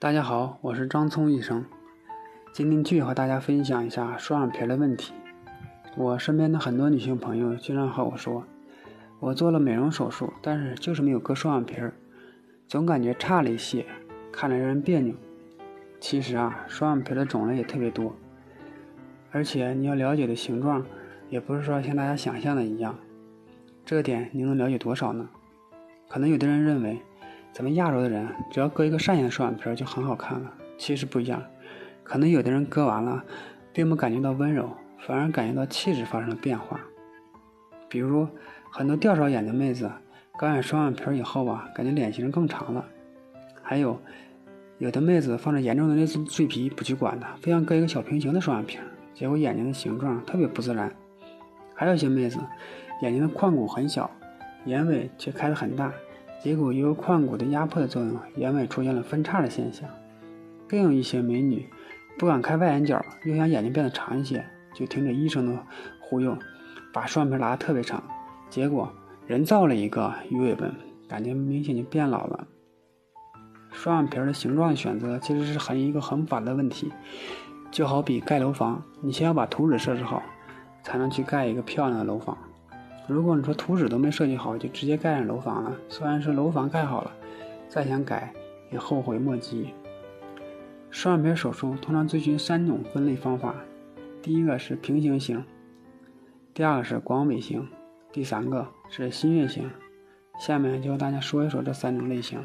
大家好，我是张聪医生。今天继续和大家分享一下双眼皮的问题。我身边的很多女性朋友经常和我说，我做了美容手术，但是就是没有割双眼皮儿，总感觉差了一些，看着让人别扭。其实啊，双眼皮的种类也特别多，而且你要了解的形状，也不是说像大家想象的一样。这点你能了解多少呢？可能有的人认为。咱们亚洲的人只要割一个上眼的双眼皮就很好看了，其实不一样。可能有的人割完了，并不感觉到温柔，反而感觉到气质发生了变化。比如很多吊爪眼的妹子，割完双眼皮以后吧，感觉脸型更长了。还有有的妹子放着严重的类似赘皮不去管它，非要割一个小平行的双眼皮，结果眼睛的形状特别不自然。还有一些妹子眼睛的眶骨很小，眼尾却开得很大。结果由于眶骨的压迫的作用，眼尾出现了分叉的现象。更有一些美女不敢开外眼角，又想眼睛变得长一些，就听着医生的忽悠，把双眼皮拉得特别长。结果人造了一个鱼尾纹，感觉明显就变老了。双眼皮的形状选择其实是很一个很复杂的问题，就好比盖楼房，你先要把图纸设置好，才能去盖一个漂亮的楼房。如果你说图纸都没设计好，就直接盖上楼房了，虽然说楼房盖好了，再想改也后悔莫及。双眼皮手术通常遵循三种分类方法，第一个是平行型，第二个是广尾型，第三个是新月型。下面就和大家说一说这三种类型。